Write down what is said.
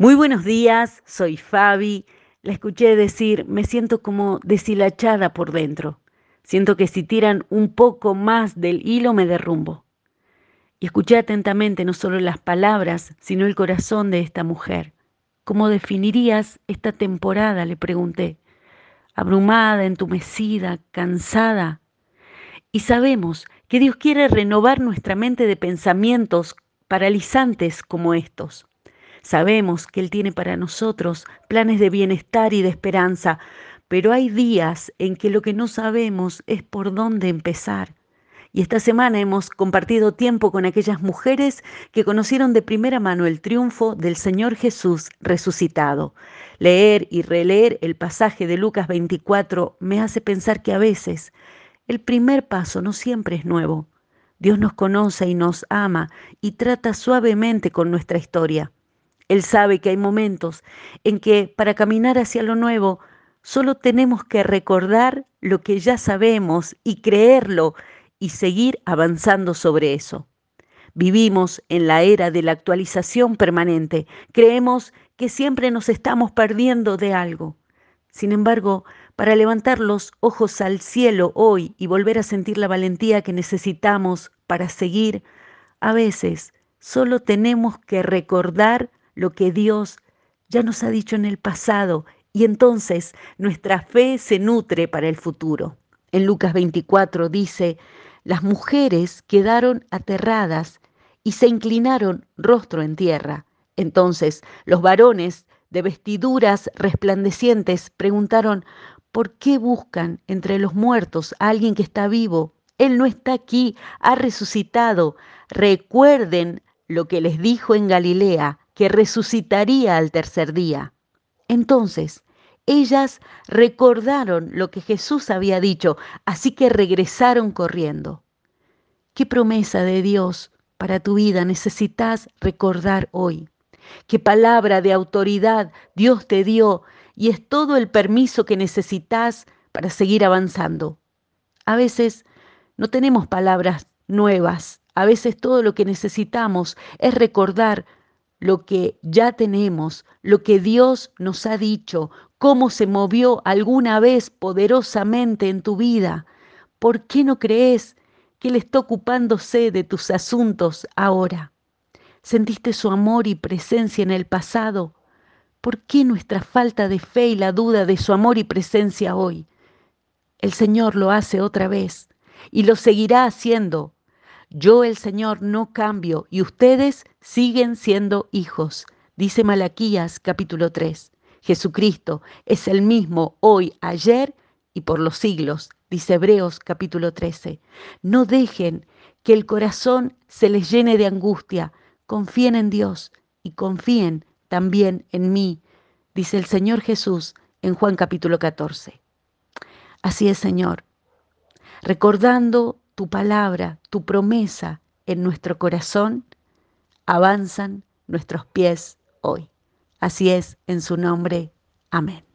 Muy buenos días, soy Fabi. La escuché decir, me siento como deshilachada por dentro. Siento que si tiran un poco más del hilo me derrumbo. Y escuché atentamente no solo las palabras, sino el corazón de esta mujer. ¿Cómo definirías esta temporada? le pregunté. Abrumada, entumecida, cansada. Y sabemos que Dios quiere renovar nuestra mente de pensamientos paralizantes como estos. Sabemos que Él tiene para nosotros planes de bienestar y de esperanza, pero hay días en que lo que no sabemos es por dónde empezar. Y esta semana hemos compartido tiempo con aquellas mujeres que conocieron de primera mano el triunfo del Señor Jesús resucitado. Leer y releer el pasaje de Lucas 24 me hace pensar que a veces el primer paso no siempre es nuevo. Dios nos conoce y nos ama y trata suavemente con nuestra historia. Él sabe que hay momentos en que para caminar hacia lo nuevo solo tenemos que recordar lo que ya sabemos y creerlo y seguir avanzando sobre eso. Vivimos en la era de la actualización permanente. Creemos que siempre nos estamos perdiendo de algo. Sin embargo, para levantar los ojos al cielo hoy y volver a sentir la valentía que necesitamos para seguir, a veces solo tenemos que recordar lo que Dios ya nos ha dicho en el pasado y entonces nuestra fe se nutre para el futuro. En Lucas 24 dice, las mujeres quedaron aterradas y se inclinaron rostro en tierra. Entonces los varones de vestiduras resplandecientes preguntaron, ¿por qué buscan entre los muertos a alguien que está vivo? Él no está aquí, ha resucitado. Recuerden lo que les dijo en Galilea, que resucitaría al tercer día. Entonces, ellas recordaron lo que Jesús había dicho, así que regresaron corriendo. ¿Qué promesa de Dios para tu vida necesitas recordar hoy? ¿Qué palabra de autoridad Dios te dio y es todo el permiso que necesitas para seguir avanzando? A veces no tenemos palabras nuevas, a veces todo lo que necesitamos es recordar lo que ya tenemos, lo que Dios nos ha dicho, cómo se movió alguna vez poderosamente en tu vida. ¿Por qué no crees que Él está ocupándose de tus asuntos ahora? ¿Sentiste su amor y presencia en el pasado? ¿Por qué nuestra falta de fe y la duda de su amor y presencia hoy? El Señor lo hace otra vez y lo seguirá haciendo yo el Señor no cambio y ustedes siguen siendo hijos, dice Malaquías capítulo 3. Jesucristo es el mismo hoy, ayer y por los siglos, dice Hebreos capítulo 13. No dejen que el corazón se les llene de angustia. Confíen en Dios y confíen también en mí, dice el Señor Jesús en Juan capítulo 14. Así es, Señor, recordando tu palabra, tu promesa en nuestro corazón, avanzan nuestros pies hoy. Así es, en su nombre. Amén.